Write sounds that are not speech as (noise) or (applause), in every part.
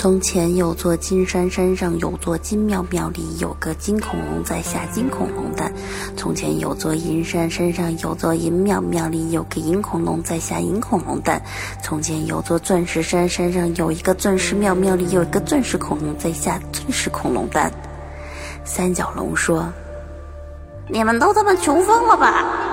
从前有座金山山上有座金庙庙里有个金恐龙在下金恐龙蛋从前有座银山山上有座银庙庙里有个银恐龙在下银恐龙蛋从前有座钻石山山上有一个钻石庙庙里有一个钻石恐龙在下钻石恐龙蛋三角龙说你们都他妈穷疯了吧？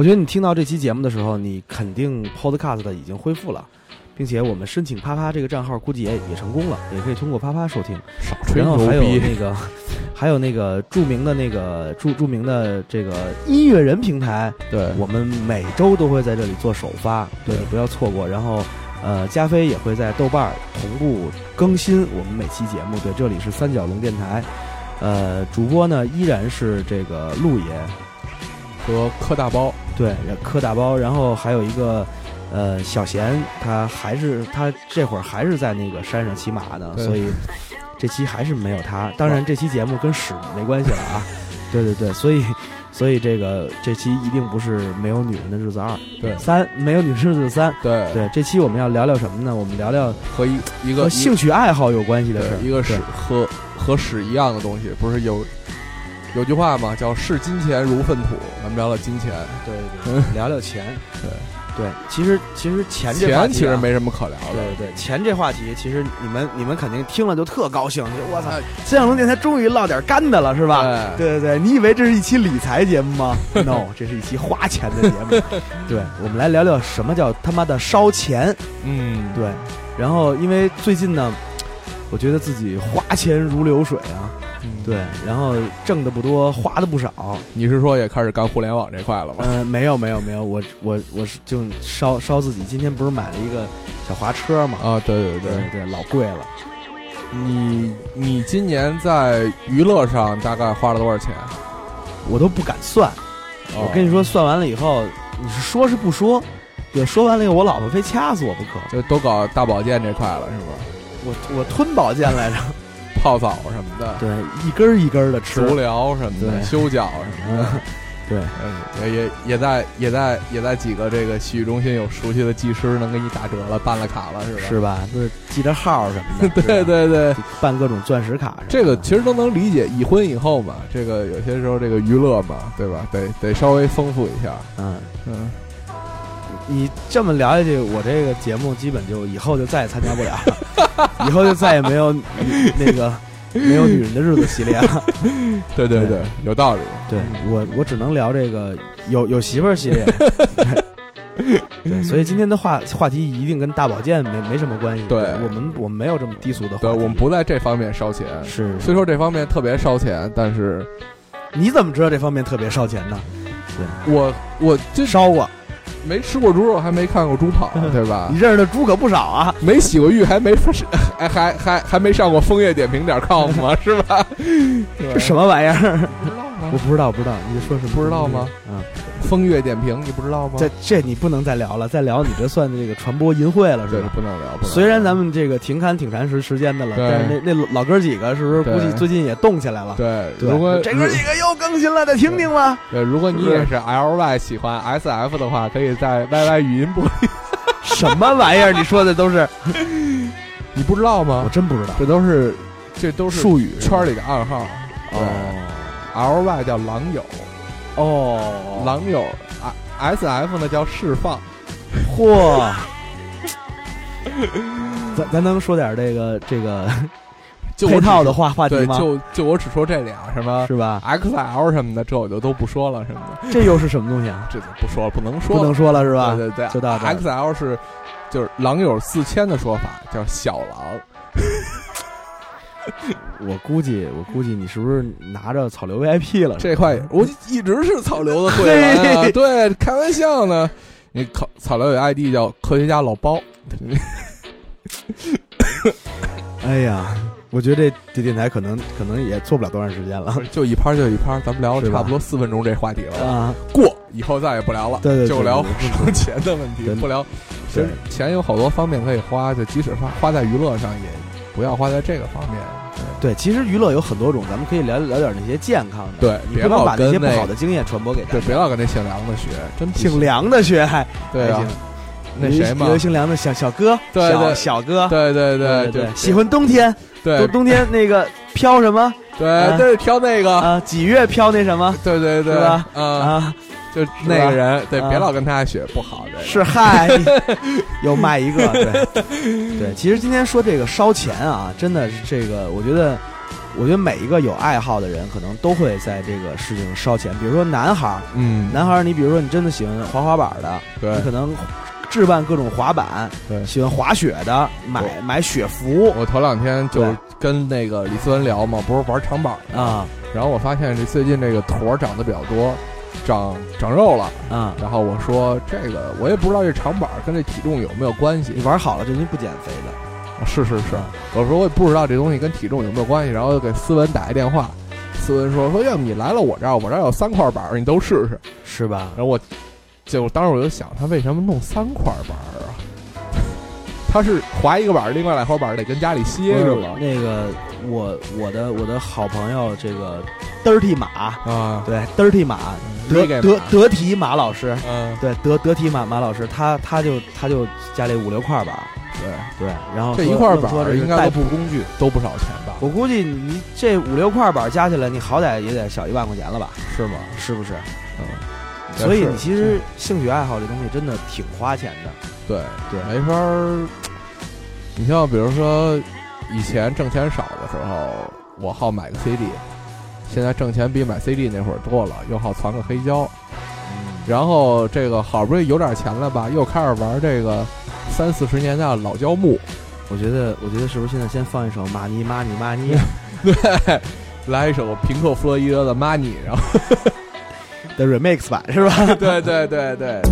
我觉得你听到这期节目的时候，你肯定 Podcast 已经恢复了，并且我们申请啪啪这个账号估计也也成功了，也可以通过啪啪收听。少吹然后还有，那个，(laughs) 还有那个著名的那个著著名的这个音乐人平台，对，我们每周都会在这里做首发，对，对不要错过。然后，呃，加菲也会在豆瓣儿同步更新我们每期节目。对，这里是三角龙电台，呃，主播呢依然是这个陆爷，和柯大包，对，柯大包，然后还有一个。呃，小贤他还是他这会儿还是在那个山上骑马呢，所以这期还是没有他。当然，这期节目跟屎没关系了啊。对对对，所以所以这个这期一定不是没有女人的日子二，对三没有女人的日子三。对，对，这期我们要聊聊什么呢？我们聊聊和一一个和兴趣爱好有关系的事，一个对屎和和屎一样的东西，不是有有句话嘛？叫视金钱如粪土。咱们聊聊金钱，对对 (laughs) 对，聊聊钱。对对，其实其实钱这话题啊钱其实没什么可聊的。对对对，钱这话题，其实你们你们肯定听了就特高兴，就我操，三小龙电台终于唠点干的了，是吧？对对对对，你以为这是一期理财节目吗？No，(laughs) 这是一期花钱的节目。对，我们来聊聊什么叫他妈的烧钱。嗯，对，然后因为最近呢，我觉得自己花钱如流水啊，嗯，对，然后挣的不多，花的不少。你是说也开始干互联网这块了吗？呃，没有没有没有，我我我是就烧烧自己。今天不是买了一个小滑车嘛？啊，对对对对，对，老贵了。你你今年在娱乐上大概花了多少钱？我都不敢算。我跟你说，算完了以后，你是说是不说？对，说完了以后，我老婆非掐死我不可。就都搞大保健这块了，是吧？我我吞保健来着，泡澡什么的，对，一根儿一根儿的吃。足疗什么的，修脚什么的。嗯，对，(laughs) 嗯，也也也在也在也在几个这个洗浴中心有熟悉的技师能给你打折了，办了卡了，是吧？是吧？就是记着号什么的。(laughs) 对对对，办各种钻石卡。这个其实都能理解，已婚以后嘛，这个有些时候这个娱乐嘛，对吧？得得稍微丰富一下。嗯，嗯，你这么聊下去，我这个节目基本就以后就再也参加不了了，(laughs) 以后就再也没有那个没有女人的日子系列了。(laughs) 对对对，有道理。对我，我只能聊这个有有媳妇儿系列。对 (laughs) 对，所以今天的话话题一定跟大保健没没什么关系。对我们我们没有这么低俗的话题。对，我们不在这方面烧钱。是，虽说这方面特别烧钱，但是你怎么知道这方面特别烧钱呢？我我就烧过，没吃过猪肉，还没看过猪跑，(laughs) 对吧你？认识的猪可不少啊。没洗过浴，还没 (laughs) 还还还还没上过枫叶点评点 com 吗？是吧？(laughs) 这什么玩意儿？不知道吗？我不知道，不知道，你说什么？不知道吗？嗯，风月点评你不知道吗？这这你不能再聊了，再聊你这算这个传播淫秽了，是吧？不能聊。不虽然咱们这个停刊挺长时时间的了，但是那那老哥几个是不是估计最近也动起来了？对，如果这哥几个又更新了，再听听吧？对，如果你也是 L Y 喜欢 S F 的话，可以在 Y Y 语音播。(laughs) 什么玩意儿？你说的都是，(laughs) 你不知道吗我？真不知道。这都是这都是术语圈里的暗号。哦 L Y 叫狼友，哦，狼友啊 S F 呢叫释放。嚯！(laughs) 咱咱能说点这个这个 (laughs) 配套的话话题对，吗？就就我只说这俩，什么是吧？X L 什么的，这我就都不说了，什么的，这又是什么东西啊？这就不说了，不能说了，不能说了是吧？对对对，就到这儿 X L 是就是狼友四千的说法，叫小狼。(laughs) 我估计，我估计你是不是拿着草榴 VIP 了？这块我一直是草榴的会员啊，对，开玩笑呢。你草草榴有 ID 叫科学家老包，(laughs) 哎呀，我觉得这这电台可能可能也做不了多长时间了 (laughs) 就一拍就一拍，咱们聊了差不多四分钟这话题了，啊！过以后再也不聊了，对对对就聊钱的问题，不聊。其实钱有好多方面可以花，就即使花花在娱乐上，也不要花在这个方面。对，其实娱乐有很多种，咱们可以聊聊点那些健康的。对你不能把那些不好的经验传播给大对，家。别老跟那姓梁的学，真不姓。梁的学还对啊，那谁嘛？姓梁的小小哥，对对。小哥，对对对对，喜欢冬天，对。冬冬天那个飘什么？对对飘那个，啊？几月飘那什么？对对对，啊，啊？就那个人，对，啊别老跟他学，不好的。是嗨，(laughs) 又卖一个，对对。其实今天说这个烧钱啊，真的是这个，我觉得我觉得每一个有爱好的人，可能都会在这个事情上烧钱。比如说男孩儿，嗯，男孩儿，你比如说你真的喜欢滑滑板的，对你可能置办各种滑板，对喜欢滑雪的，买买雪服我头两天就跟那个李思文聊嘛，不是玩长板儿啊然后我发现这最近这个坨儿长得比较多，长长肉了。嗯！然后我说这个我也不知道这长板儿跟这体重有没有关系你。玩好了，这东西不减肥的。啊是是是，我说我也不知道这东西跟体重有没有关系，然后就给思文打一电话，思文说说要不你来了我这儿，我这儿有三块板儿，你都试试。是吧？然后我就当时我就想，他为什么弄三块板儿啊？(laughs) 他是划一个板儿，另外两块板儿得跟家里歇着吗？那个我我的我的好朋友这个 dirty 马，啊，对 dirty 马德德马德提马老师，嗯，对德德提马马老师，他他就他就家里五六块板，对，对，然后这一块板应该都步工具。都不少钱吧？我估计你这五六块板加起来，你好歹也得小一万块钱了吧？是吗？是不是？嗯，所以你其实兴趣爱好这东西真的挺花钱的。对对没法儿。你像比如说，以前挣钱少的时候，我好买个 CD，现在挣钱比买 CD 那会儿多了，又好攒个黑胶，然后这个好不容易有点钱了吧，又开始玩这个三四十年代的老胶木，我觉得，我觉得是不是现在先放一首《玛尼玛尼玛尼》(laughs) 对，来一首平克·弗洛伊德的《Money》，然后。(laughs) 的 remix 版是吧？(laughs) 对对对对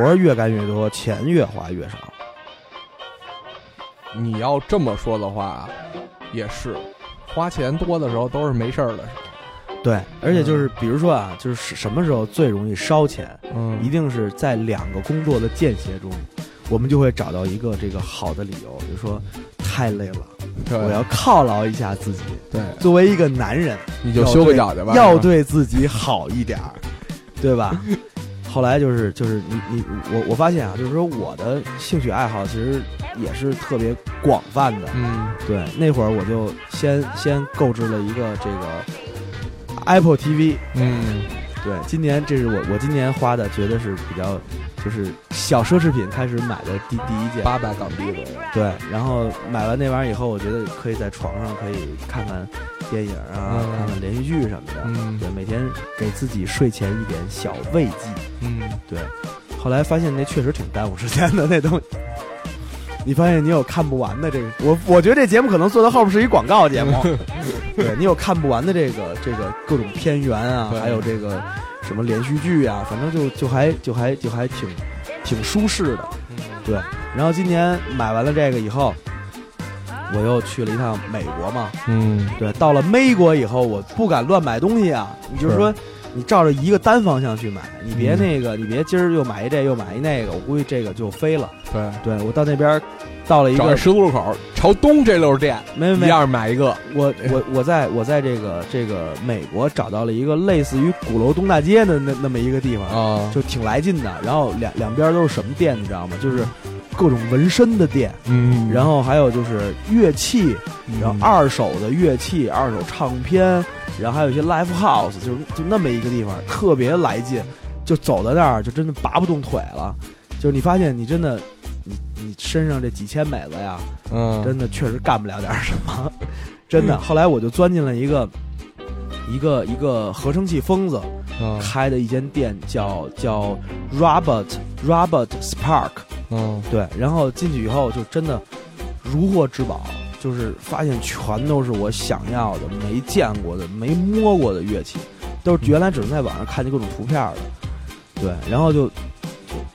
活儿越干越多，钱越花越少。你要这么说的话，也是，花钱多的时候都是没事儿的时候。对，而且就是比如说啊，就是什么时候最容易烧钱，嗯一定是在两个工作的间歇中，我们就会找到一个这个好的理由，比如说太累了，对我要犒劳一下自己。对，作为一个男人，你就休个脚去吧。要对自己好一点儿，对吧？(laughs) 后来就是就是你你我我发现啊，就是说我的兴趣爱好其实也是特别广泛的。嗯对，那会儿我就先先购置了一个这个 Apple TV。嗯，对，今年这是我我今年花的，觉得是比较就是小奢侈品开始买的第第一件。八百港币左右。对，然后买完那玩意儿以后，我觉得可以在床上可以看看电影啊，嗯看看连续剧什么的。嗯对，每天给自己睡前一点小慰藉。嗯，对，后来发现那确实挺耽误时间的 (laughs) 那东西。你发现你有看不完的这个，我我觉得这节目可能做到后边是一广告节目。(laughs) 对你有看不完的这个这个各种片源啊，还有这个什么连续剧啊，反正就就还就还就还挺挺舒适的。对，然后今年买完了这个以后，我又去了一趟美国嘛。嗯，对，到了美国以后，我不敢乱买东西啊。你就是是说，你照着一个单方向去买，你别嗯那个，你别今儿又买一这又买一那个，我估计这个就飞了。对，对我到那边，到了一个十字路口朝东这溜店，没没没，一样买一个。我我我在我在这个这个美国找到了一个类似于鼓楼东大街的那那么一个地方，啊，就挺来劲的。然后两两边都是什么店，你知道吗？就是各种纹身的店，嗯然后还有就是乐器，然后嗯二手的乐器、二手唱片，然后还有一些 live house，就是就那么一个地方，特别来劲。就走到那儿，就真的拔不动腿了。就是你发现你真的，你你身上这几千美子呀，嗯，真的确实干不了点什么，真的。后来我就钻进了一个一个一个合成器疯子嗯开的一间店，叫叫 Robert Robert Spark，嗯对，然后进去以后就真的如获至宝，就是发现全都是我想要的、没见过的、没摸过的乐器，都是原来只能在网上看见各种图片的。对，然后就就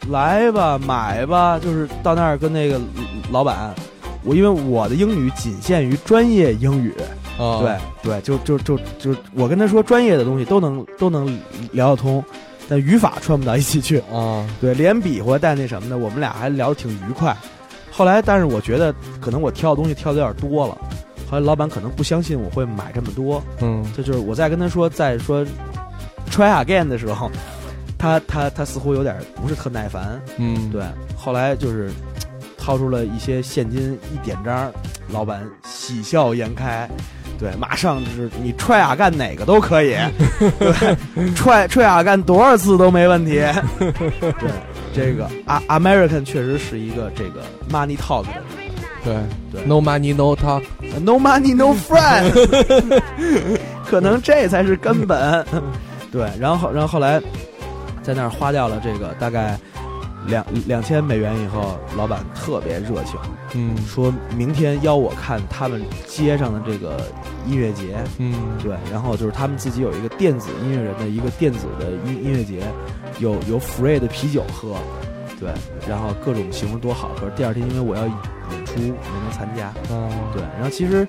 来吧，买吧，就是到那儿跟那个老板，我因为我的英语仅限于专业英语，啊，对对，就就就就我跟他说专业的东西都能都能聊得通，但语法串不到一起去。啊，对，连比划带那什么的，我们俩还聊得挺愉快。后来，但是我觉得可能我挑的东西挑的有点多了，后来老板可能不相信我会买这么多，嗯。这就是我在跟他说再说 try again 的时候，他他他似乎有点不是特耐烦。嗯，对，后来就是掏出了一些现金一点张，老板喜笑颜开。对，马上就是你踹啊干哪个都可以，(laughs) 对，踹踹啊干多少次都没问题。(laughs) 对，这个啊，American 确实是一个这个 money talk 的对对，No money no talk，，no money no friend，(laughs) 可能这才是根本。对，然后然后后来在那儿花掉了这个大概两两千美元以后，老板特别热情，嗯说明天邀我看他们街上的这个音乐节。嗯，对，然后就是他们自己有一个电子音乐人的一个电子的音音乐节，有有 free 的啤酒喝，对，然后各种形式多好。可是第二天因为我要演出没能参加，嗯，对，然后其实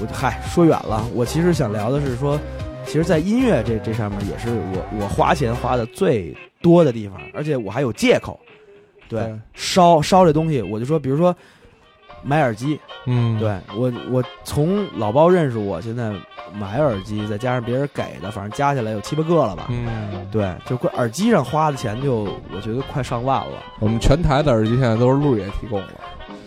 我嗨说远了，我其实想聊的是说，其实，在音乐这这上面也是我我花钱花的最多的地方，而且我还有借口，对，对烧烧这东西，我就说，比如说买耳机，嗯，对我我从老包认识我，现在买耳机，再加上别人给的，反正加起来有七八个了吧。嗯，对，就光耳机上花的钱就我觉得快上万了。我们全台的耳机现在都是路野提供的。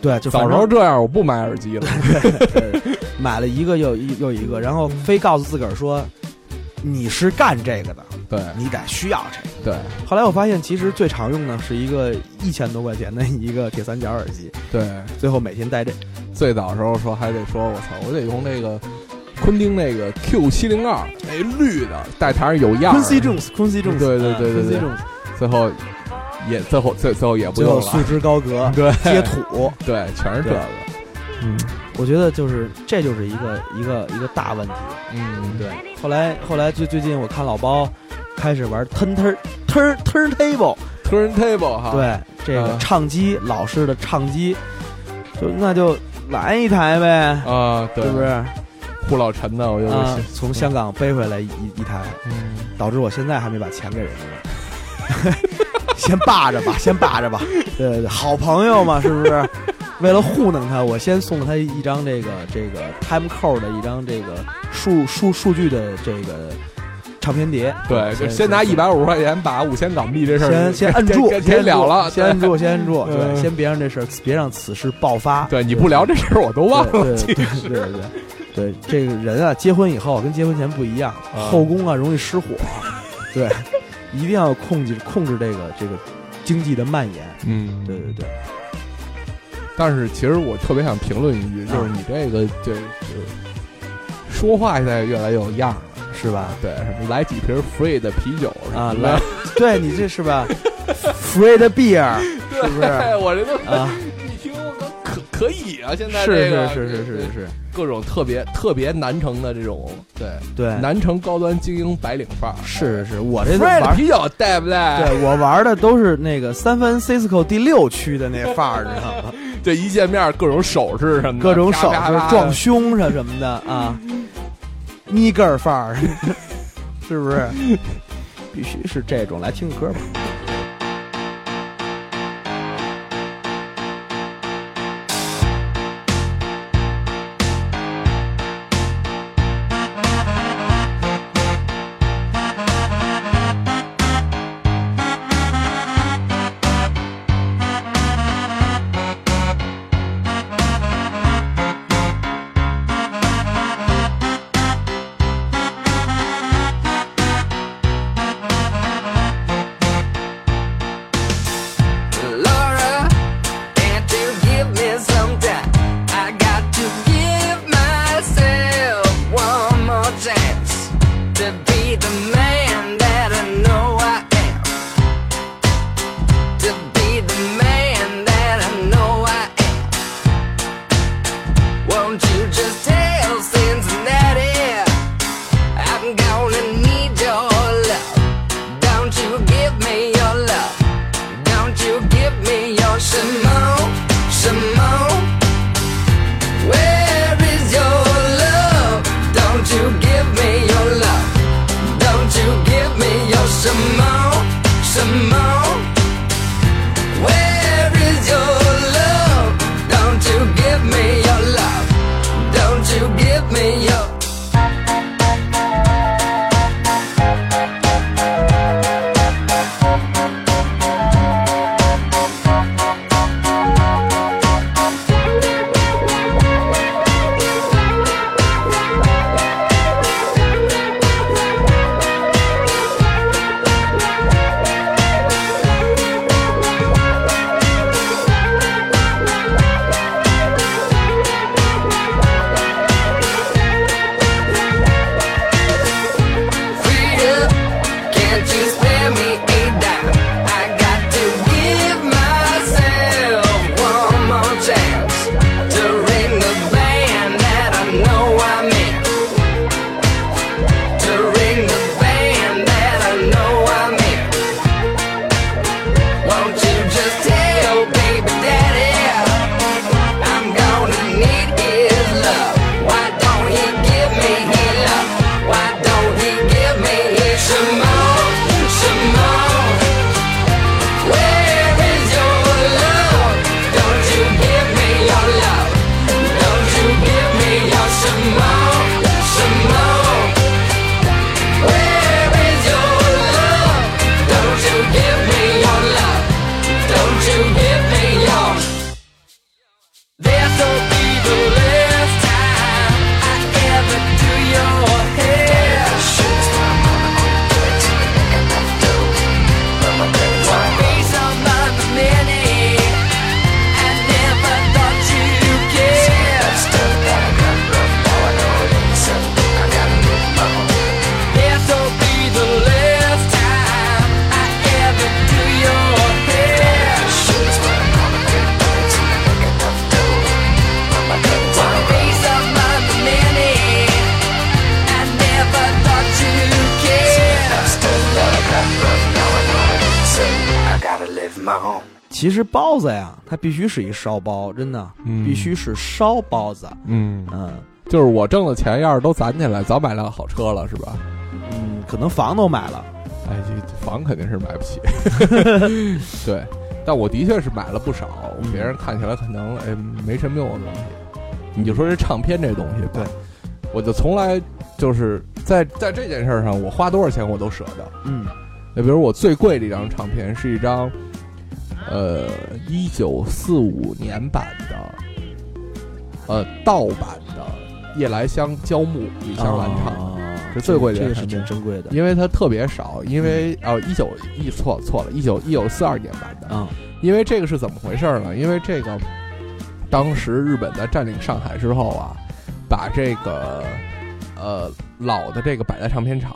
对，就早时候这样，我不买耳机了。(laughs) 对买了一个又一又一个，然后非告诉自个儿说你是干这个的，对你得需要这个。对后来我发现，其实最常用的是一个一千多块钱的一个铁三角耳机，对，最后每天戴这。最早时候说还得说，我操，我得用那个昆汀那个 Q 七零二，那绿的，带台上有样儿。Quincy Jones，Quincy Jones，对对对对对 Jones，最后也最后最最后也不最后用了。束之高阁，(laughs) 对接土。(laughs) 对，全是这个。嗯，我觉得就是这就是一个一个一个大问题。嗯，对，后来后来最最近我看老包开始玩 turn turn turn turntable，，turntable 哈。对这个啊唱机老式的唱机，就那就来一台呗，啊，对，是不是？呼老陈的，我就啊是，从香港背回来一一台，嗯，导致我现在还没把钱给人家呢。(laughs) 先霸着吧，(laughs) 先霸着吧。对对对，好朋友嘛，是不是？为了糊弄他，我先送了他一张这个这个 time code 的一张这个数数数据的这个唱片碟。对，就先拿一百五十块钱把五千港币这事儿先先摁住，给先了了，先摁住，先摁住。(laughs) 对，嗯先别让这事儿，别让此事爆发。对，你不聊这事儿我都忘了。对对对对这个人啊，结婚以后跟结婚前不一样，啊后宫啊容易失火。对，一定要控制控制这个这个经济的蔓延。嗯，对对对，但是其实我特别想评论一句，就是你这个这这说话现在越来越有样了，是吧？对，什么来几瓶 free 的啤酒什啊，来，对你这是吧？Free 的 beer (laughs) 是不是对，我这都啊？(laughs) 一听我说可可以啊，现在是这个是是是是是，各种特别特别南城的这种对对，南城高端精英白领范儿，是是，我这 free 的玩。啤酒对不带？对我玩的都是那个三藩 Cisco 第六区的那范儿，你知道吗？(laughs) 这一见面各种手势什么的，各种手势撞胸上什么的啊，尼格尔范儿，(laughs) 是不是？(laughs) 必须是这种。来听个歌吧。是一烧包，真的，嗯必须是烧包子。嗯，嗯就是我挣的钱要是都攒起来，早买辆好车了，是吧？嗯，可能房都买了。哎，这房肯定是买不起。(laughs) 对，但我的确是买了不少，嗯别人看起来可能哎没什么用的东西。你就说这唱片这东西吧，对，我就从来就是在在这件事上，我花多少钱我都舍得。嗯那比如我最贵的一张唱片是一张，呃，一九四五年版的，呃，盗版的夜来香胶木李香兰唱是最贵的这个是唱片挺珍贵的。因为它特别少，因为哦一九一错错了，一九一九四二年版的，啊因为这个是怎么回事呢？因为这个当时日本在占领上海之后啊，把这个呃老的这个百代唱片厂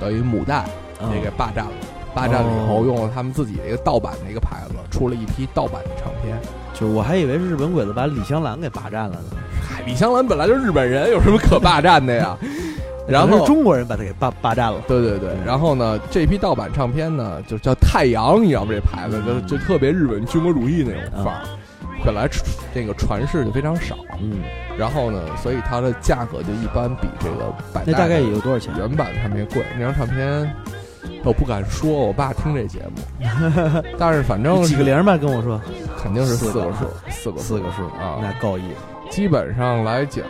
等于母带啊也给霸占了。霸占了以后，哦用了他们自己的一个盗版的一个牌子，出了一批盗版的唱片。就我还以为是日本鬼子把李香兰给霸占了呢，嗨，李香兰本来就是日本人，有什么可霸占的呀？(laughs) 然后中国人把他给霸霸占了。对对对，然后呢，这批盗版唱片呢，就叫太阳，你知道吗？这牌子就就特别日本军国主义那种范儿，本来传这个传世就非常少，嗯，然后呢，所以它的价格就一般比这个百代那大概的有多少钱？原版唱片贵。那张唱片我不敢说，我爸听这节目，(laughs) 但是反正几个零吧？跟我说肯定是四个数，四个四个数啊，那够意思基本上来讲，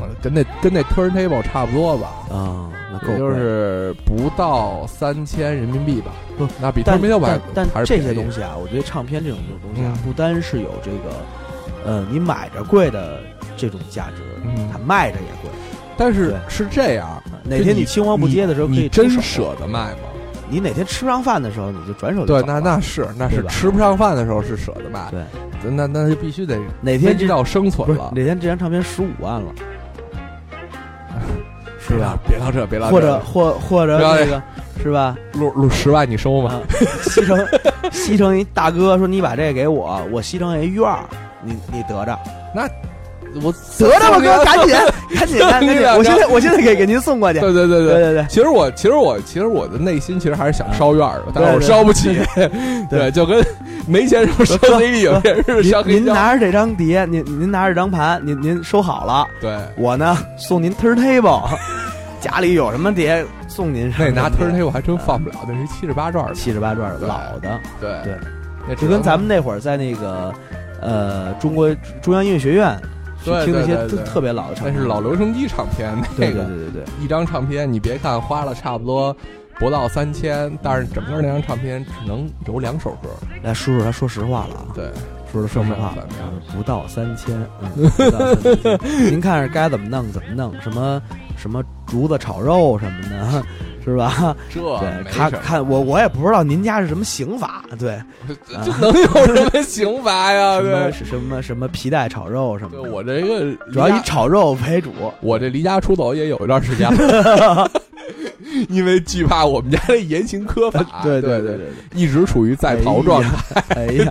呃跟那跟那 turntable 差不多吧。啊，那够就是不到三千人民币吧，不，那比但 turntable 还但但这些东西啊，我觉得唱片这种东西啊，嗯不单是有这个，呃，你买着贵的这种价值，嗯它卖着也贵。但是是这样，哪天你青黄不接的时候可以真舍得卖吗？你哪天吃不上饭的时候，你就转手就对，那那是那是吃不上饭的时候是舍得卖，对，那那就必须得哪天这危到生存了，哪天这张唱片十五万了，(laughs) (laughs) 是吧？别到这，别到这，或者或或者要那个是吧？录录十万你收吗？啊，西城西城一大哥说你把这个给我，我西城有一院儿，你你得着我得着吧哥，赶紧赶紧赶紧，我现在我现在给给您送过去。对对对对对对其实我其实我其实我的内心其实还是想烧院儿的，但是我烧不起，(laughs) 对，就跟没钱时候 (laughs) 烧 CD 有些是烧黑胶，您您拿着这张碟，您您拿着这张盘，您您收好了，对，我呢送您 turntable，(laughs) 家里有什么碟送您。那拿 turntable 还真放不了，那是七十八转的，七十八转的老的，对对，那就跟咱们那会儿在那个呃中国中央音乐学院去对听那些对对对。特特别老的唱片，那是老留声机唱片，(laughs) 对那个对对对。对，一张唱片，你别看花了差不多不到三千，但是整个那张唱片只能有两首歌，来叔叔他说实话了啊，对，说说实话不到三千，嗯，(laughs) 不到三千您看着该怎么弄怎么弄，什么什么竹子炒肉什么的，是吧？这对，没什么看看我我也不知道您家是什么刑法，对，(laughs) 这能有什么刑罚呀？(laughs) 什么对，什么什么皮带炒肉什么的，对我这个主要以炒肉为主。我这离家出走也有一段时间了，(laughs) 因为惧怕我们家的严刑苛法，对对对对，一直处于在逃状态。哎呀，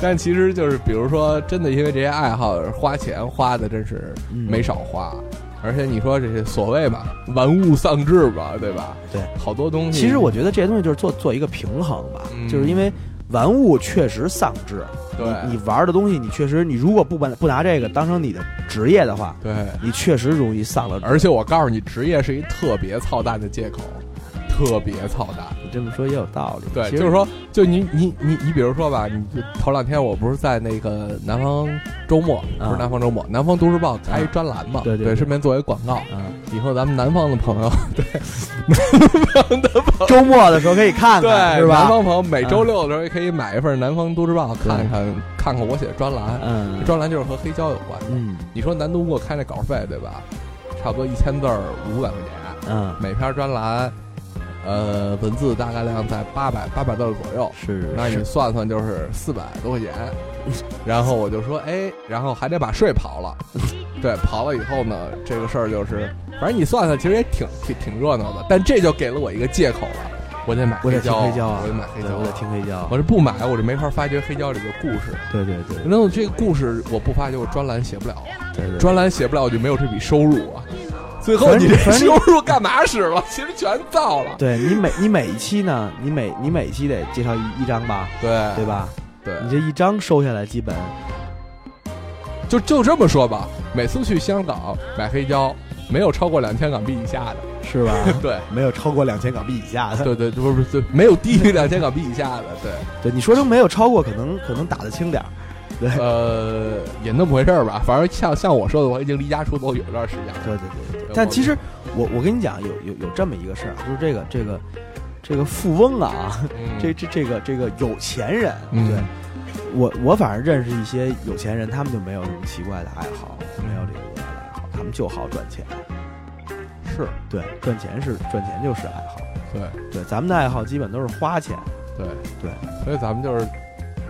但其实就是，比如说，真的因为这些爱好花钱花的真是嗯。没少花，而且你说这些所谓吧，玩物丧志吧，对吧？对，好多东西。其实我觉得这些东西就是做做一个平衡吧，嗯就是因为玩物确实丧志，对你你玩的东西，你确实你如果不把不拿这个当成你的职业的话，对，你确实容易丧了。而且我告诉你，职业是一特别操蛋的借口，特别操蛋。这么说也有道理。对，就是说，就你你你你，比如说吧，你就头两天我不是在那个南方周末，不啊是南方周末，南方都市报开一专栏嘛，对对对顺便做一广告。嗯，以后咱们南方的朋友，(laughs) 对，南方的朋友周末的时候可以看对看，是南？方朋友每周六的时候也可以买一份南方都市报，对看看看看我写的专栏。嗯专栏就是和黑胶有关的。嗯你说南都给我开那稿费对吧？差不多一千字儿五百块钱，嗯，每篇专栏，呃，文字大概量在八百八百字左右。是那你算算就是四百多块钱，然后我就说，哎，然后还得把税刨了，(laughs) 对，刨了以后呢，这个事儿就是，反正你算算，其实也挺挺挺热闹的，但这就给了我一个借口了，我得买我得听胶，黑胶啊，我得买黑胶，我得听黑胶。我这不买，我这没法发掘黑胶里的故事。对对对那这个故事我不发掘，我专栏写不了。啊，对对，专栏写不了，我就没有这笔收入啊。最后你这收入干嘛使了？(laughs) 其实全造了。对你每你每一期呢，你每你每一期得介绍一一张吧，对对吧？对，你这一张收下来，基本就就这么说吧，每次去香港买黑胶，没有超过两千港币以下的。是吧？(laughs) 对，没有超过两千港币以下的。对对，不是不是，对没有低于两千港币以下的。对，对，你说成没有超过，可能可能打得轻点儿。对呃，也那么回事儿吧。反正像像我说的，我已经离家出走有一段时间了。对对对对。但其实我我跟你讲，有有有这么一个事儿啊，就是这个这个这个富翁啊，嗯这这这个这个有钱人，嗯对我我反正认识一些有钱人，他们就没有什么奇怪的爱好，没有这个爱好，他们就好赚钱。是对，赚钱是赚钱就是爱好。对对，咱们的爱好基本都是花钱。对对，所以咱们就是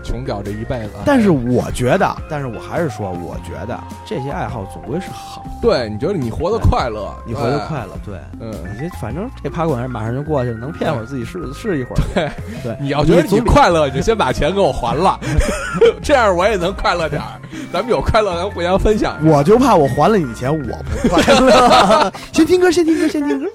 穷屌这一辈子。但是我觉得，但是我还是说，我觉得这些爱好总归是好，对，你觉得你活得快乐，你活得，快乐。对，嗯，你这反正这趴滚马上就过去了，能骗会儿自己试试一会儿。对对，你要觉得你快乐，你就先把钱给我还了，(laughs) 这样我也能快乐点儿。咱们有快乐，咱互相分享。我就怕我还了你钱，我不快乐。(laughs) 先听歌，先听歌，先听歌。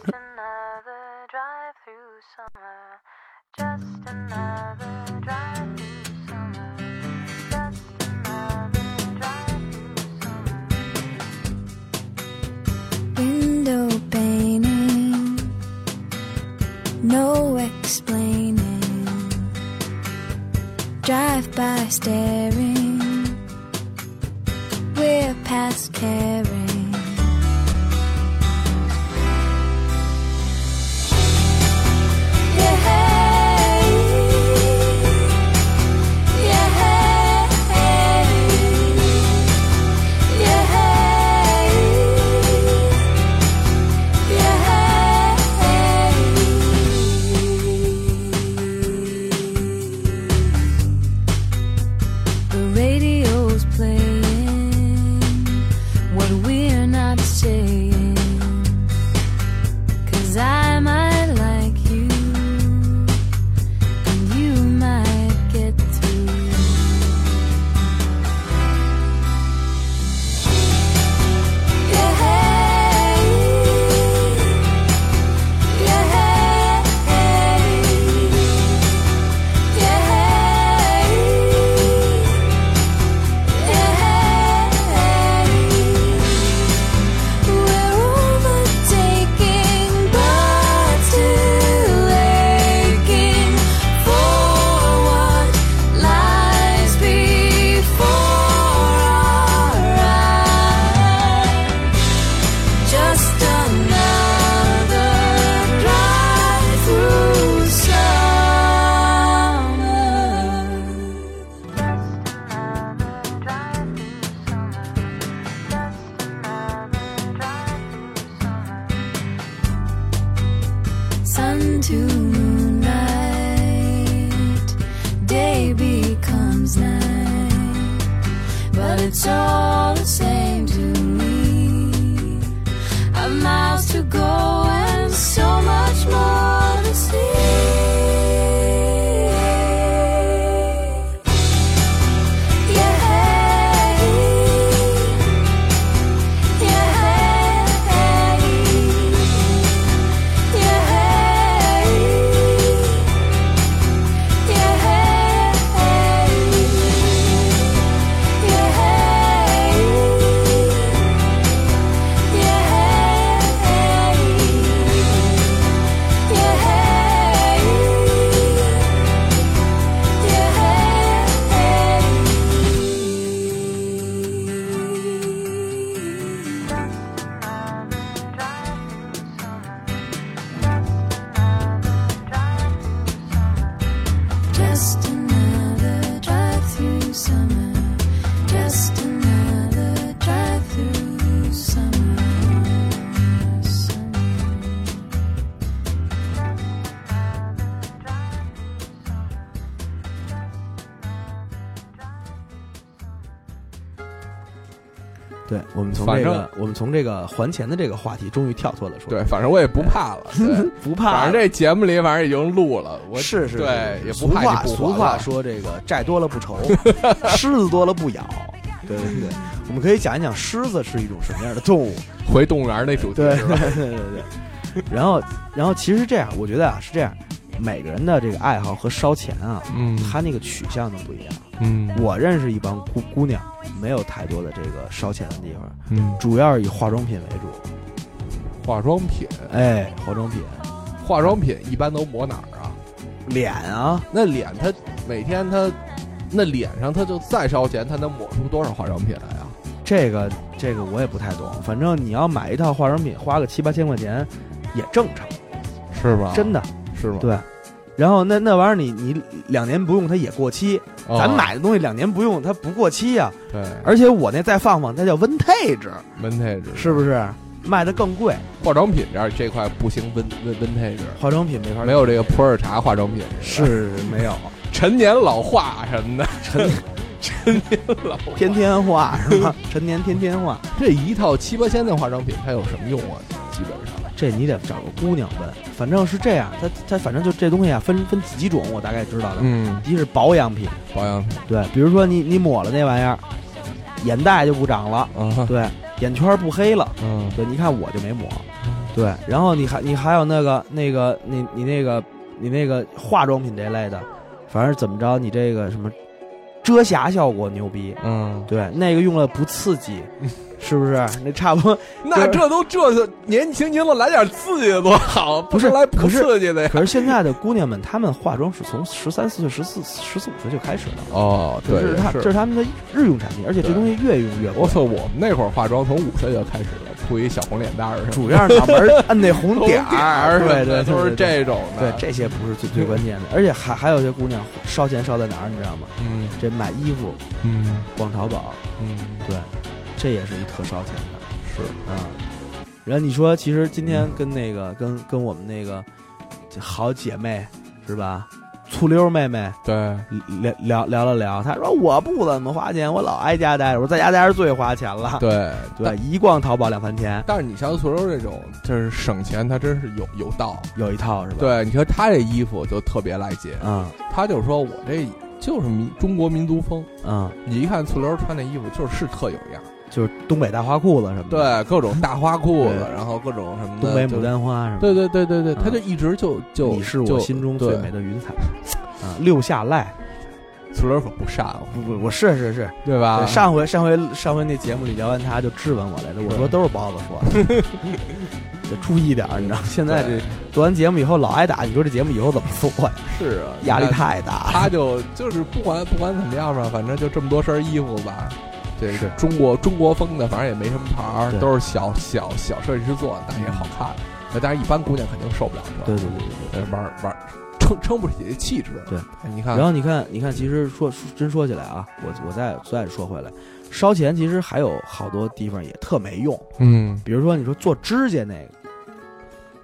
No explaining. Drive by staring, we're past caring. 这个我们从这个还钱的这个话题终于跳脱了出来。对，反正我也不怕了，(laughs) 不怕反正这节目里反正已经录了，我是是，对，也不怕俗话你不俗话说这个债多了不愁，(laughs) 狮子多了不咬。对对对，我们可以讲一讲狮子是一种什么样的动物。(laughs) 回动物园那主题？对对对对。然后然后其实这样，我觉得啊是这样，每个人的这个爱好和烧钱啊，嗯他那个取向都不一样。嗯我认识一帮姑姑娘，没有太多的这个烧钱的地方，嗯，主要是以化妆品为主。化妆品，哎，化妆品，化妆品一般都抹哪儿啊？脸啊，那脸他每天他那脸上他就再烧钱，他能抹出多少化妆品来啊？这个这个我也不太懂，反正你要买一套化妆品，花个七八千块钱也正常，是吧？真的是吗？对。然后那那玩意儿你你两年不用它也过期，哦咱买的东西两年不用它不过期呀、对而且我那再放放，那叫 vintage，vintage 是不是？卖的更贵，化妆品这儿这块不行，vin vin vintage 化妆品没法没有这个普洱茶化妆品是没有 (laughs) 陈年老化什么的，陈陈年老化 (laughs) 天天化是吧？陈年天天化，这一套七八千的化妆品它有什么用啊？基本上这你得找个姑娘问。反正是这样，它它反正就这东西啊，分分几种，我大概知道的。嗯，第一是保养品，保养品。对，比如说你你抹了那玩意儿，眼袋就不长了，啊，对，眼圈不黑了，嗯。对，你看我就没抹，对，然后你还你还有那个那个你你那个你那个化妆品这类的，反正怎么着，你这个什么遮瑕效果牛逼，嗯，对，那个用了不刺激，(laughs) 是不是？那差不多，(laughs) 那这都这年轻轻的来点刺激的多好，(laughs) 不是来不是刺激的呀。可是现在的姑娘们，她们化妆是从十三四岁、十四、十四五岁就开始的，哦，对，这是她这是他们的日用产品，而且这东西越用越贵我。操，我们那会儿化妆从五岁就开始了，铺一小红脸蛋儿主要是脑门儿摁那红点儿，对对，都是这种的。对，这些不是最最关键的，而且还还有些姑娘烧钱烧在哪儿，你知道吗？嗯这买衣服嗯逛淘宝，嗯，对，这也是一特烧钱的是啊。然后你说，其实今天跟那个跟跟我们那个好姐妹是吧？醋溜妹妹对，聊聊聊了聊，她说我不怎么花钱，我老挨家待着，我说在家待着最花钱了。对 (laughs) 对，一逛淘宝两三天，但是你像醋溜这种，就是省钱，他真是有有道。有一套是吧？，对，你说他这衣服就特别来劲，嗯他就说我这就是民中国民族风。嗯，你一看醋溜穿那衣服，就是是特有样。就是东北大花裤子什么的，对，各种大花裤子，然后各种什么东北牡丹花什么的。对对对对对，嗯他就一直就就你是我就心中最美的云彩啊！六下赖，醋溜可不善了，不不，我是是是，对吧？对上回上回上回那节目里聊完他就质问我来着，我说都是包子说的，(laughs) 得注意点，你知道？(laughs) 现在这做完节目以后老挨打，你说这节目以后怎么做呀？是啊，压力太大了。他就就是不管不管怎么样吧，反正就这么多身衣服吧。这个中国中国风的，反正也没什么牌儿，都是小小小设计师做的，但也好看。那但是一般姑娘肯定受不了这，对对。对对对，玩儿玩儿撑撑不起这气质。对。哎，你看，然后你看，你看，其实说说真说起来啊，我我再再说回来，烧钱其实还有好多地方也特没用，嗯，比如说你说做指甲那个，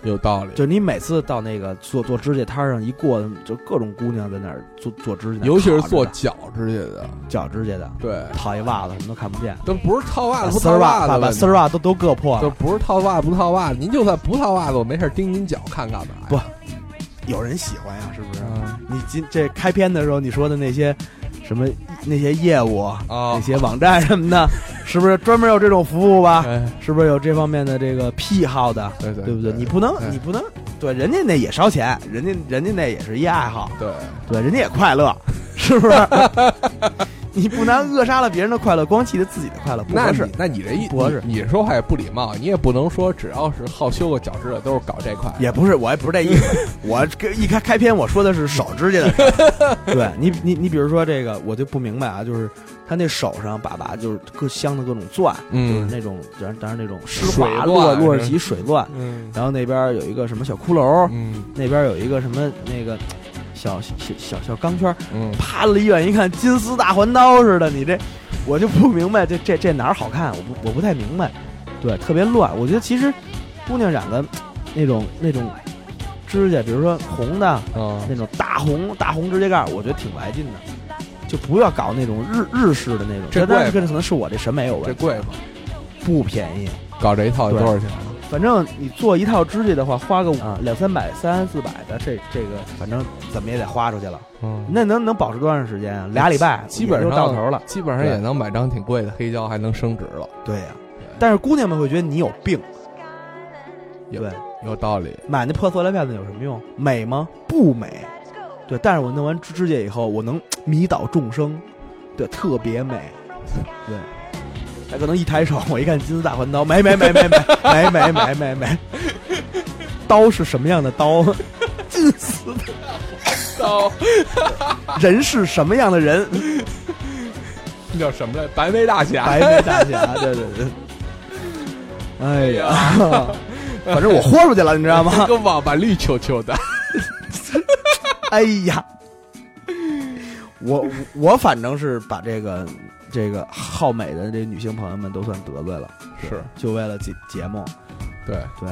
有道理。就你每次到那个做做指甲摊上一过，就各种姑娘在那儿做做指甲，尤其是做脚指甲的，脚指甲的，对，套一袜子什么都看不见，都不是套袜子不套丝袜子把丝袜都都硌破了。就不是套袜子不套袜子，您就算不套袜子，我没事盯您脚看干嘛呀？不有人喜欢呀，是不是？嗯你今这开篇的时候你说的那些什么那些业务、哦那，些网站什么的，是不是专门有这种服务吧？哎，是不是有这方面的这个癖好的？对对对不对？你不能对你不能对人家那也烧钱，人家人家那也是一爱好，对，对，人家也快乐，是不是？(laughs) (laughs) 你不难扼杀了别人的快乐，光记得自己的快乐，不合适那你。这一不合适你你说话也不礼貌，你也不能说只要是好修个脚趾甲都是搞这块。也不是，我也不是这意思。(laughs) 我这一开开篇我说的是手指甲的事儿。(laughs) 对你，你你比如说这个，我就不明白啊，就是他那手上把把就是各镶的各种钻，嗯就是那种当然当然那种湿水滑钻是落落日旗水钻，嗯然后那边有一个什么小骷髅，嗯那边有一个什么那个小小小小钢圈，嗯，啪离远一看，金丝大环刀似的，你这我就不明白这这这哪儿好看，我不我不太明白，对，特别乱。我觉得其实姑娘染个那种那种指甲，比如说红的嗯，那种大红大红指甲盖，我觉得挺来劲的。就不要搞那种日日式的那种，这贵吗但是可能是我这审美有问题，这贵吗？不便宜。搞这一套多少钱啊？反正你做一套指甲的话，花个啊两三百、三四百的，这这个反正怎么也得花出去了。嗯，那能能保持多长时间啊？俩礼拜，基本上就到头了。基本上也能买张挺贵的黑胶，还能升值了，对呀、但是姑娘们会觉得你有病。有对，有道理。买那破塑料片子有什么用？美吗？不美。对，但是我弄完指指甲以后，我能迷倒众生，对，特别美。对，他可能一抬手，我一看金丝大环刀，买买买买买买买买买买，刀是什么样的刀？金丝刀人是什么样的人？那叫什么来？白眉大侠。白眉大侠，对对对。哎呀，反正我豁出去了，你知道吗这？个网吧绿球球的。(laughs) 哎呀，我我反正是把这个这个好美的这女性朋友们都算得罪了，是，就为了节节目，对。对，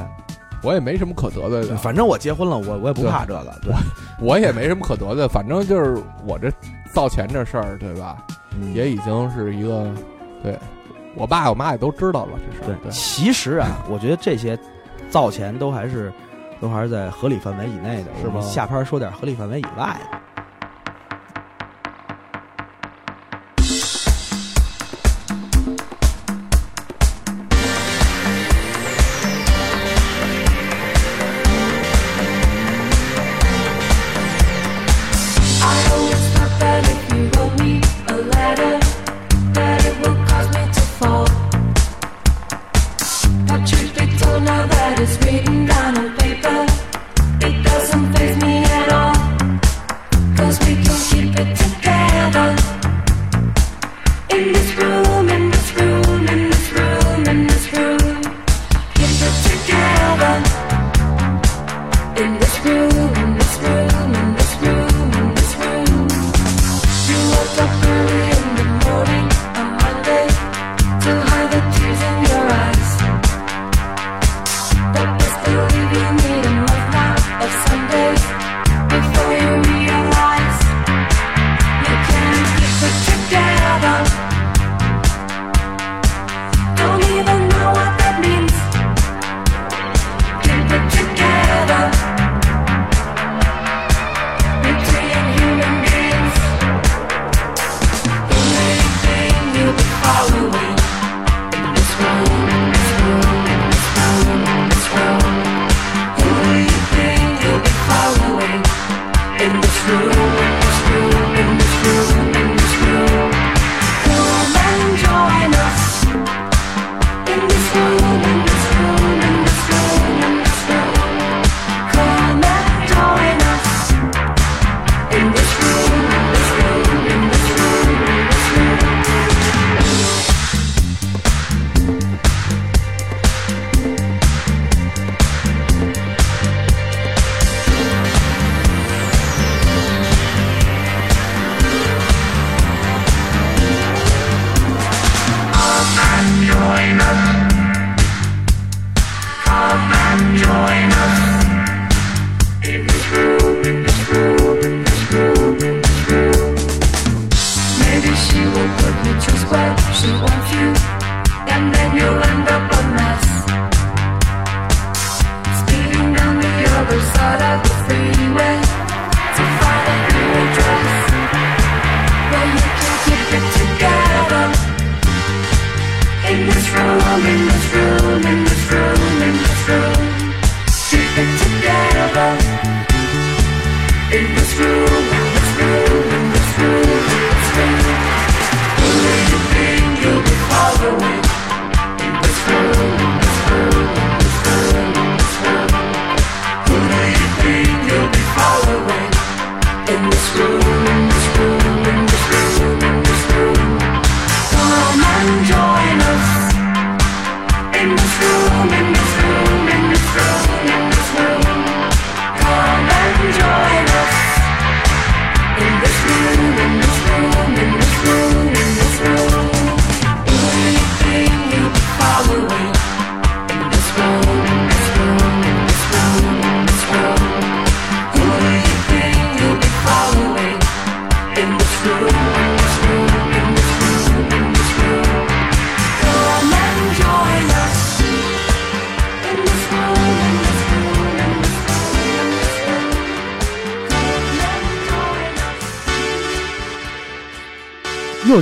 我也没什么可得罪的，反正我结婚了，我我也不怕这个，对，我也没什么可得罪，反正就是我这造钱这事儿，对吧？嗯。也已经是一个，对。我爸我妈也都知道了这事儿。对。其实啊，我觉得这些造钱都还是都还是在合理范围以内的，是吧下盘说点合理范围以外的。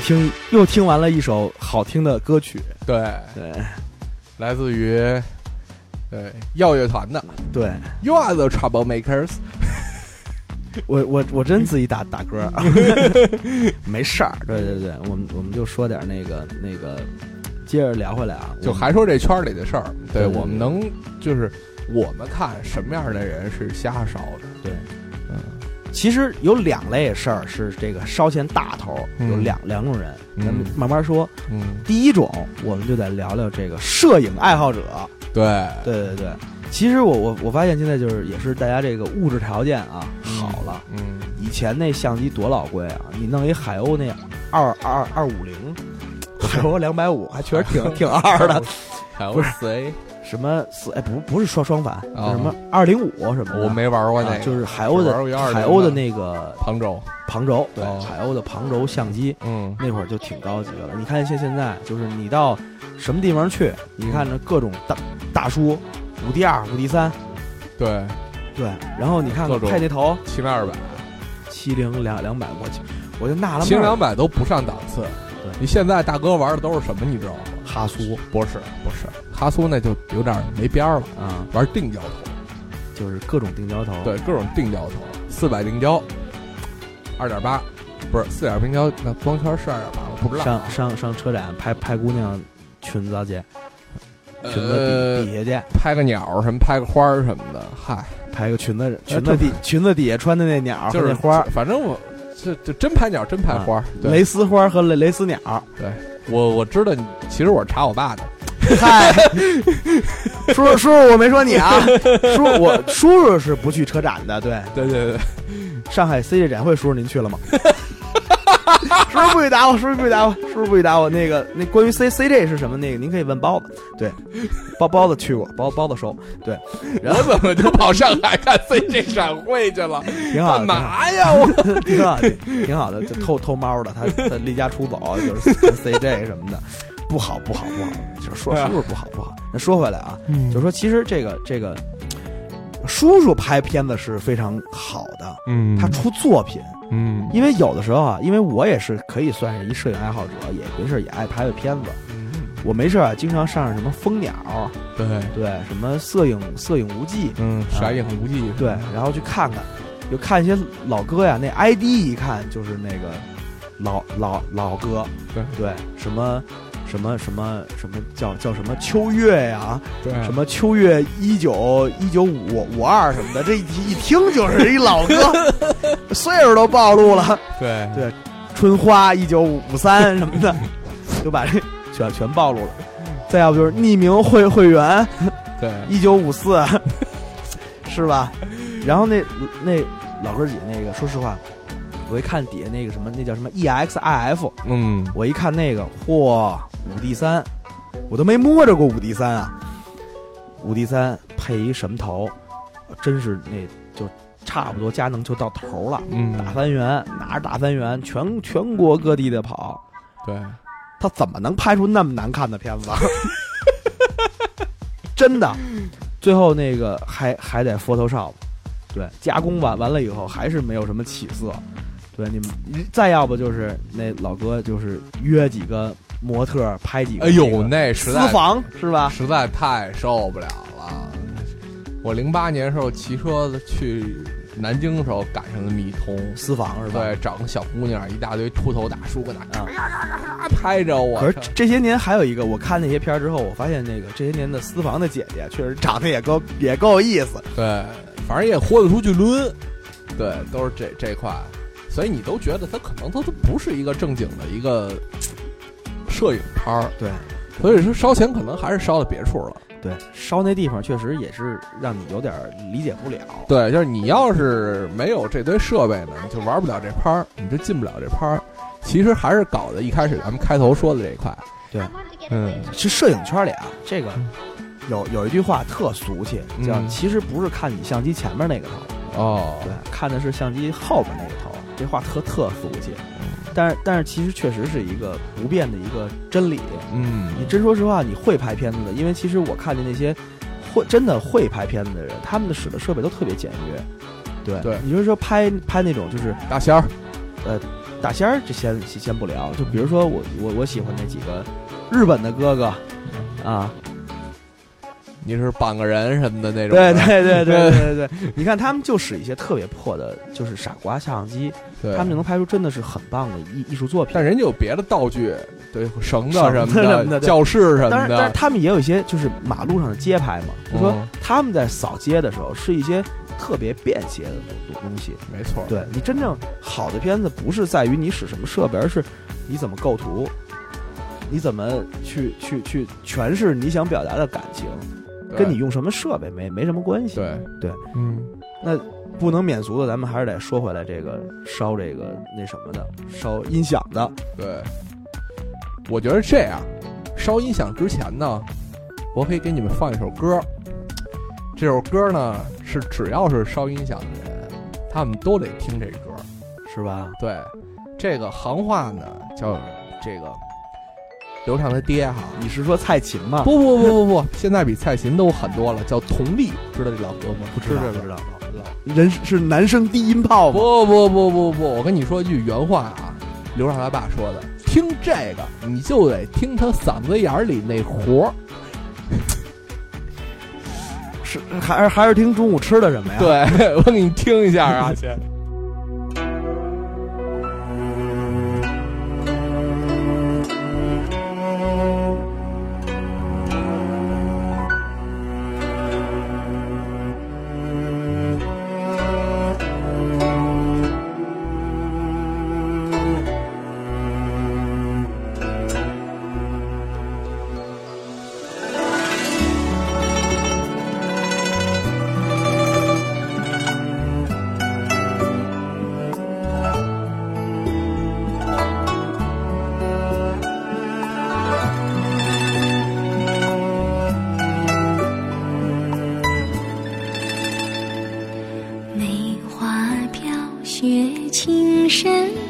听又听完了一首好听的歌曲，对，对。来自于对耀乐团的。对，You Are the Troublemakers。我我我真自己打打歌，(laughs) 没事儿，对对对，我们我们就说点那个那个，接着聊回来啊，就还说这圈儿里的事儿，对我们能就是我们看什么样的人是瞎烧的，对，嗯其实有两类事儿是这个烧钱大头，嗯有两两种人，嗯咱们慢慢说。嗯，第一种，我们就得聊聊这个摄影爱好者。对，对对对，其实我我我发现现在就是也是大家这个物质条件啊嗯好了，嗯，以前那相机多老贵啊，你弄一海鸥那二二二五零，海鸥两百五，还确实挺 (laughs) 挺二的。还有不是谁？什么四哎不不是双双反，什么二零五什么的。我没玩过那就是海鸥的只玩过一220海鸥的那个旁轴，旁轴，对，哦。海鸥的旁轴相机，嗯。那会儿就挺高级的了。你看现现在，就是你到什么地方去，你看着各种大大叔，五 D 二、五 D 三，对，对，然后你看看各种配那头七零二百，七零两两百，我去，我就纳了七零两百都不上档次。对。你现在大哥玩的都是什么？你知道吗？哈苏。不是，不是，哈苏那就有点没边儿了，啊，玩定焦头，就是各种定焦头，对，各种定焦头，四百定焦，二点八，不是四点定焦，那光圈是二点八，我不知道。上啊。上上车展拍拍姑娘裙子去，裙子呃底底下去，拍个鸟儿什么，拍个花儿什么的，嗨，拍个裙子裙子底裙子底下穿的那鸟和就是那花儿，反正我这就真拍鸟，真拍花儿。对，蕾丝花和蕾蕾丝鸟，对我我知道你，其实我是查我爸的。(laughs) 嗨，叔叔叔叔，我没说你啊，叔我叔叔是不去车展的，对，对对对，上海 CJ 展会，叔叔您去了吗？(laughs) 叔叔不许打我，叔叔不许打我，叔叔不许打我。那个，那关于 C CJ 是什么？那个您可以问包子。对，包包子去过，包包子熟。对，然后我怎么就跑上海看 CJ 展会去了？挺好的，干嘛呀？我挺好的，挺挺好的，就偷偷猫的，他他离家出走，就是跟 CJ 什么的，不好不好不好，就是说叔叔不好不好。那说回来啊，就说其实这个这个叔叔拍片子是非常好的，嗯他出作品。嗯。因为有的时候啊，因为我也是可以算是一摄影爱好者，也没事也爱拍拍片子。我没事啊，经常上上什么蜂鸟，对，对，什么摄影摄影无忌，嗯，摄影无忌，对，然后去看看，就看一些老哥呀，那 ID 一看就是那个老老老哥，对。对，什么什么什么什么叫叫什么秋月呀，对什么秋月一九一九五五二什么的，这一一听就是一老哥，岁数都暴露了。(laughs) 对对春花一九五三什么的，就把这全全暴露了。再要不就是匿名会会员 (laughs) 对一九五四，是吧？然后那那老哥儿几那个，说实话，我一看底下那个什么，那叫什么 E EXIF，嗯我一看那个，嚯，五 D 三，我都没摸着过五 D 三啊。五 D 三配一什么头，真是那就差不多佳能就到头了。嗯，大三元，拿着大三元，全全国各地的跑，对，他怎么能拍出那么难看的片子？(laughs) 真的，最后那个还还得 Photoshop，对，加工完完了以后还是没有什么起色。对，你们再要不就是那老哥就是约几个模特拍几个、哎呦，那实在私在房是吧？实在太受不了了。我零八年时候骑车子去南京的时候赶上的米通，私房是吧？对，找个小姑娘，一大堆秃头大叔跟那啊啊拍着我。可是这些年还有一个，我看那些片儿之后，我发现那个这些年的私房的姐姐确实长得也够也够有意思。对，反正也豁得出去抡，对，都是这这块，所以你都觉得他可能他都不是一个正经的一个摄影拍儿，对。所以说烧钱可能还是烧到别处了。对，烧那地方确实也是让你有点理解不了。对，就是你要是没有这堆设备呢，你就玩不了这拍儿，你就进不了这拍儿。其实还是搞的一开始咱们开头说的这一块，对，嗯，是摄影圈里啊，这个有有一句话特俗气，叫嗯其实不是看你相机前面那个头，哦，对，看的是相机后边那个头。这话特特俗气，但是但是其实确实是一个不变的一个真理。嗯，你真说实话，你会拍片子的，因为其实我看见那些会真的会拍片子的人，他们的使的设备都特别简约。对，对你就是说拍拍那种就是大仙儿，呃大仙儿就先先不聊，就比如说我我我喜欢那几个日本的哥哥啊，你是绑个人什么的那种，对对对对 (laughs) 对对对，你看他们就使一些特别破的，就是傻瓜相相机，对，他们就能拍出真的是很棒的艺艺术作品。但人家有别的道具，对，绳子什么的教室什么当然，但是，他们也有一些就是马路上的街拍嘛，就说嗯。他们在扫街的时候是一些特别便携的东东西。没错，对你真正好的片子，不是在于你使什么设备，而是你怎么构图，你怎么去去去诠释你想表达的感情，跟你用什么设备没没什么关系。对。对，嗯，那不能免俗的，咱们还是得说回来，这个烧这个那什么的，烧音响的，对，我觉得这样，烧音响之前呢，我可以给你们放一首歌。这首歌呢，是只要是烧音响的人，他们都得听这歌。是吧？对，这个行话呢叫这个刘畅他爹哈。你是说蔡琴吗？不不不不不，现在比蔡琴都狠多了，叫佟丽，知道这老哥吗？不知道这个不知道人是男生低音炮吗？不不不不不，我跟你说一句原话啊，刘畅他爸说的，听这个你就得听他嗓子眼儿里那活儿。(laughs) 是还是还是听中午吃的什么呀？，对，(laughs) 我给你听一下啊，(laughs) 先。身。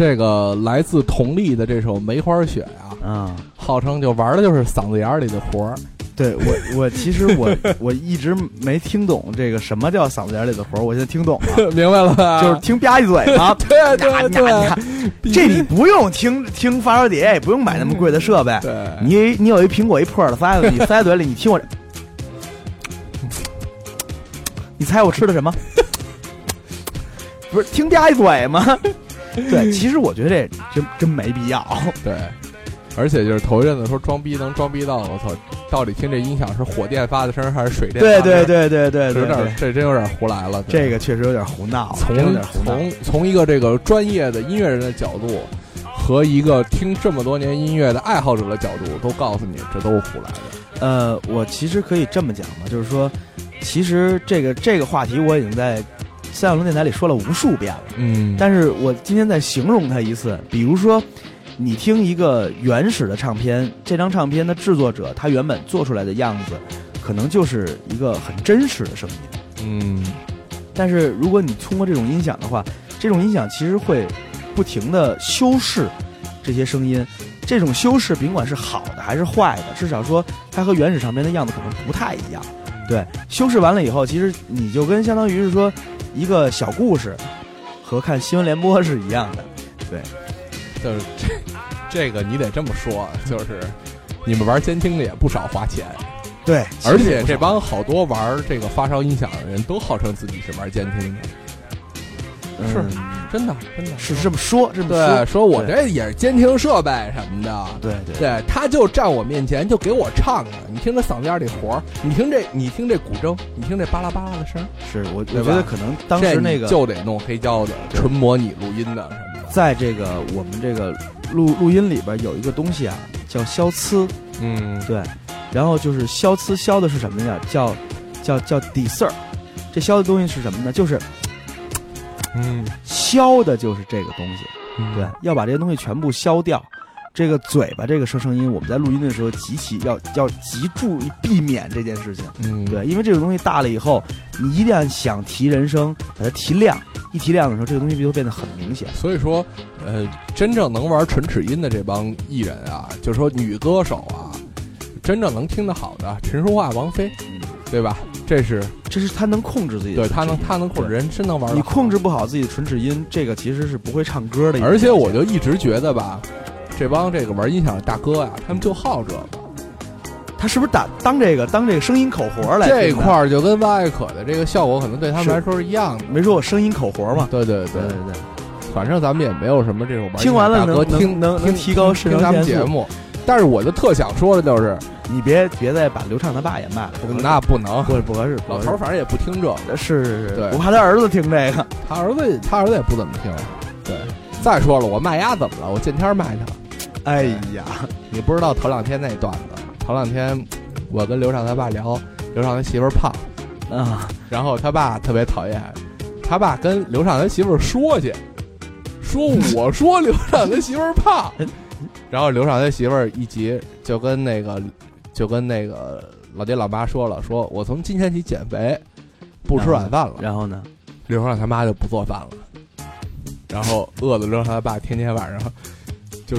这个来自佟丽的这首《梅花雪》啊，啊，号称就玩的就是嗓子眼儿里的活儿。对我我其实我 (laughs) 我一直没听懂这个什么叫嗓子眼里的活儿，我现在听懂了，(laughs) 明白了吧？就是听吧唧嘴嘛。(laughs) 对对对这你不用听听发烧碟，也不用买那么贵的设备。对，你你有一苹果一破耳塞子，你塞嘴里，你听我，你猜我吃的什么？不是听吧唧嘴吗？对，其实我觉得这真真没必要。(laughs) 对，而且就是头一阵子说装逼能装逼到我操，到底听这音响是火电发的声还是水电对发的声儿？对对对对对有点，这真有点胡来了。这个确实有点胡闹，从。从从一个这个专业的音乐人的角度，和一个听这么多年音乐的爱好者的角度，都告诉你这都是胡来的。呃，我其实可以这么讲嘛，就是说，其实这个这个话题我已经在三角龙电台里说了无数遍了，嗯但是我今天再形容它一次，比如说，你听一个原始的唱片，这张唱片的制作者他原本做出来的样子，可能就是一个很真实的声音。嗯但是如果你通过这种音响的话，这种音响其实会不停的修饰这些声音。这种修饰，甭管是好的还是坏的，至少说它和原始唱片的样子可能不太一样。对，修饰完了以后，其实你就跟相当于是说一个小故事和看新闻联播是一样的。对就是这这个你得这么说，就是你们玩监听的也不少花钱，对，而且这帮好多玩这个发烧音响的人都号称自己是玩监听的，是嗯真的真的是这么说，这么对，说，说我这也是监听设备什么的。对对对，他就站我面前就给我唱啊，你听他嗓子眼里活儿，你听这，你听这古筝，你听这巴拉巴拉的声儿，是我我觉得可能当时那个就得弄黑胶的，纯模拟录音的什么的。在这个我们这个录录音里边有一个东西啊，叫消呲。嗯，对，然后就是消呲消的是什么呀？叫叫叫底色儿。这消的东西是什么呢？就是嗯，消的就是这个东西。嗯对，要把这些东西全部消掉。这个嘴巴这个声声音，我们在录音的时候极其要要极注意避免这件事情。嗯，对，因为这个东西大了以后，你一旦想提人声，把它提亮，一提亮的时候，这个东西就会变得很明显。所以说，呃，真正能玩唇齿音的这帮艺人啊，就是说女歌手啊，真正能听得好的，陈淑桦、王菲，嗯，对吧？这是这是他能控制自己的对他能他能控制人，真能玩你控制不好自己的唇齿音，这个其实是不会唱歌的。而且我就一直觉得吧，这帮这个玩音响的大哥呀，他们就好这个。他是不是打当这个当这个声音口活来？这块儿就跟万艾可的这个效果可能对他们来说是一样的。没说我声音口活嘛？对对对对对对，反正咱们也没有什么这种玩听完了能听能能听提高视听咱们节目。但是我就特想说的就是，你别别再把刘畅他爸也卖了，不那不能，不不合适。不合适老头儿反正也不听这个，是是是，我怕他儿子听这个。(laughs) 他儿子他儿子也不怎么听。对，再说了，我卖鸭怎么了？我见天儿卖他。哎呀，你不知道头两天那段子，头两天我跟刘畅他爸聊，刘畅他媳妇儿胖，啊，然后他爸特别讨厌，他爸跟刘畅他媳妇儿说去，说 (laughs) 我说刘畅他媳妇儿胖，然后刘畅他媳妇儿一急就跟那个就跟那个老爹老妈说了，说我从今天起减肥，不吃晚饭了。然后呢？刘畅他妈就不做饭了，然后饿的刘畅他爸天天晚上就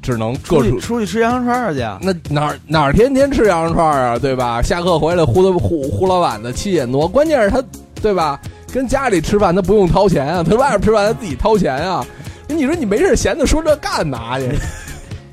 只能出去出去吃羊肉串儿去啊。那哪儿哪儿天天吃羊肉串儿啊，对吧？下课回来呼的呼呼老晚的七点多，关键是他，对吧？跟家里吃饭他不用掏钱啊，他外边吃饭他自己掏钱啊。你说你没事闲的说这干嘛去？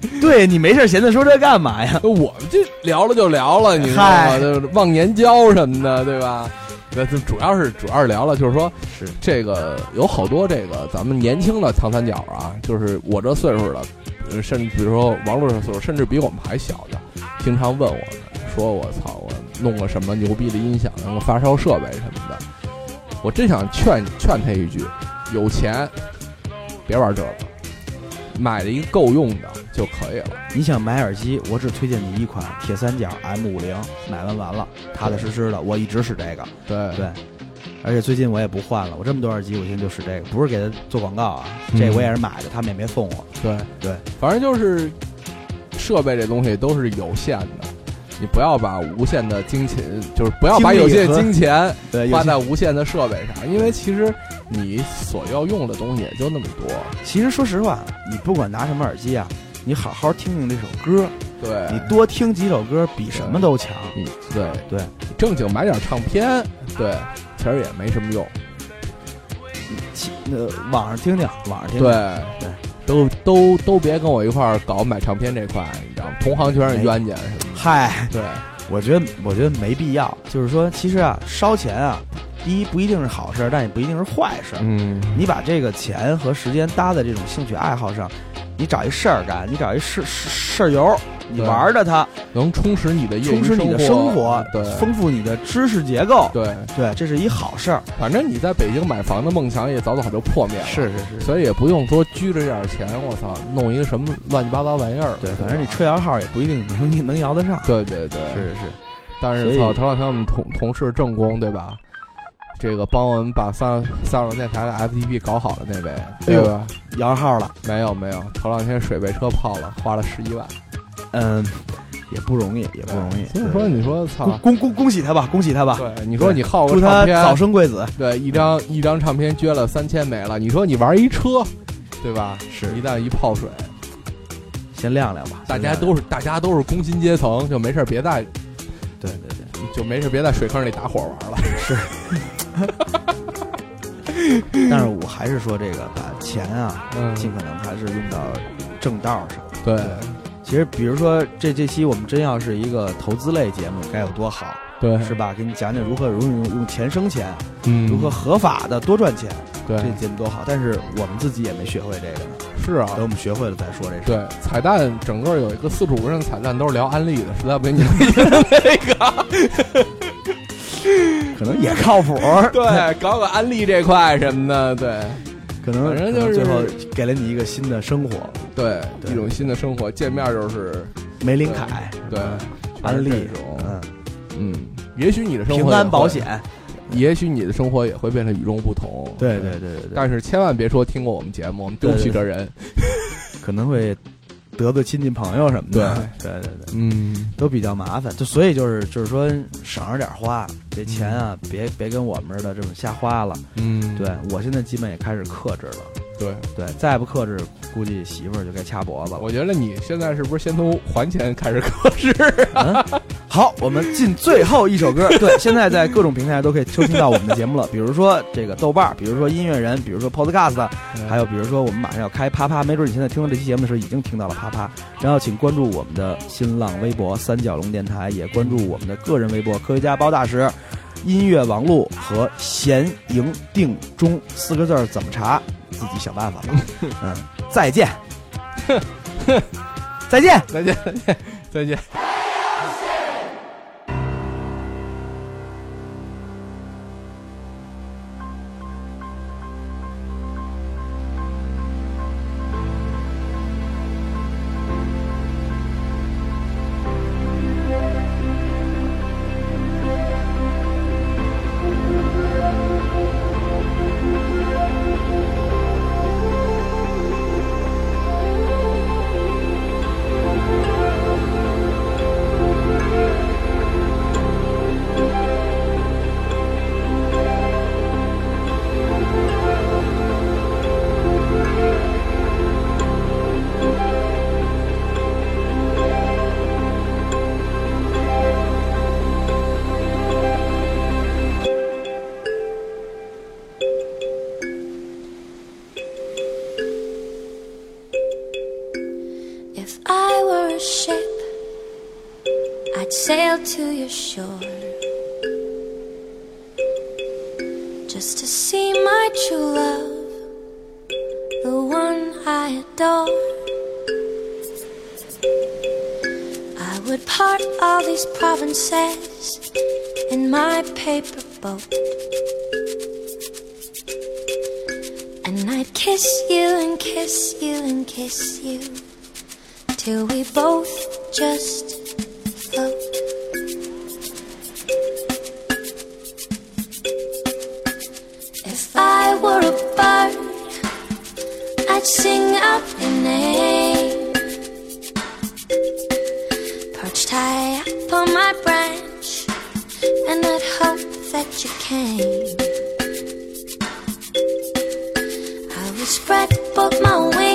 (laughs) 对你没事闲的说这干嘛呀？(laughs) 我们这聊了就聊了，你知道吗？就是忘年交什么的，对吧？(laughs) 那就主要是主要是聊了，就是说是这个有好多这个咱们年轻的长三角啊，就是我这岁数的，呃甚至比如说王璐这岁数，甚至比我们还小的，经常问我们说：“我操，我弄个什么牛逼的音响，弄个发烧设备什么的。”我真想劝劝他一句：有钱别玩这个，买了一个够用的就可以了。你想买耳机，我只推荐你一款铁三角 M 五零，买完完了，踏踏实实的，我一直使这个。对。对，而且最近我也不换了，我这么多耳机，我现在就使这个，不是给他做广告啊，嗯。这我也是买的，他们也没送我。对。对，反正就是设备这东西都是有限的，你不要把无限的金钱，就是不要把有限的金钱 (laughs) 对，花在无限的设备上，因为其实你所要用的东西也就那么多。其实说实话，你不管拿什么耳机啊，你好好听听这首歌，对，你多听几首歌比什么都强。嗯对对，正经买点唱片，对，其实也没什么用。其呃，网上听听，网上听听。对对，都都都别跟我一块儿搞买唱片这块，你知道吗？同行全是冤家什么的。嗨，对，我觉得我觉得没必要。就是说，其实啊，烧钱啊，第一不一定是好事儿，但也不一定是坏事儿。嗯，你把这个钱和时间搭在这种兴趣爱好上，你找一事儿干，你找一事事事儿游，你对玩着它，能充实你的业余充实你的生生活，对丰富你的知识结构。对，对，这是一好事儿。反正你在北京买房的梦想也早早就破灭了。是是是，所以也不用说拘着这点钱，我操，弄一个什么乱七八糟玩意儿。对，反正你车摇号也不一定能能摇得上。对对对，是是，但是操，头两天我们同同事正宫对吧？这个帮我们把三三龙电台的 FTP 搞好了那位，对吧？摇号了，没有没有，头两天水被车泡了，花了十一万，嗯，也不容易，也不容易。所以说你说操恭，恭恭恭喜他吧，恭喜他吧！对，你说你耗个唱片，早生贵子。对，一张一张唱片撅了三千没了，你说你玩一车，对吧？是一旦一泡水，先晾晾吧，大家都是大家都是工薪阶层，就没事别在对对对。就没事别在水坑里打火玩了。是 (laughs) 但是我还是说这个，把钱啊，嗯尽可能还是用到正道上。对，其实，比如说这这期我们真要是一个投资类节目，该有多好，对，是吧？给你讲讲如何如何用用钱生钱，嗯，如何合法的多赚钱，对这节目多好。但是我们自己也没学会这个呢，是啊，等我们学会了再说这事。对，彩蛋整个有一个四十五分钟彩蛋都是聊安利的，实在不行你 (laughs) 那个，可能也靠谱。(laughs) 对，搞搞安利这块什么的，对可能反正就是最后给了你一个新的生活。对，对一种新的生活，见面就是梅林凯，对安利这种，嗯，嗯，也许你的生活平安保险，也许你的生活也会变得与众不同，对对对对对，但是千万别说听过我们节目，我们丢不起这人，可能会得罪亲戚朋友什么的。对对对。嗯，都比较麻烦，就所以就是就是说省着点花，这钱啊别别跟我们似的这么瞎花了。嗯，对我现在基本也开始克制了，对，对，再不克制，估计媳妇儿就该掐脖子了。我觉得你现在是不是先从还钱开始克制？嗯，好，我们进最后一首歌。(laughs) 对，现在在各种平台都可以收听到我们的节目了，比如说这个豆瓣，比如说音乐人，比如说 Podcast，还有比如说我们马上要开啪啪，没准你现在听到这期节目的时候已经听到了啪啪。然后请关注我们的新浪微博三角龙电台，也关注我们的个人微博科学家包大师。音乐王路和闲营定中四个字儿怎么查？自己想办法吧。嗯，再见，(laughs) (laughs) 再见。再见，再见，再见。we both just float. If I were a bird, I'd sing out your name. Perched high up on my branch, and I'd hope that you came. I would spread both my wings.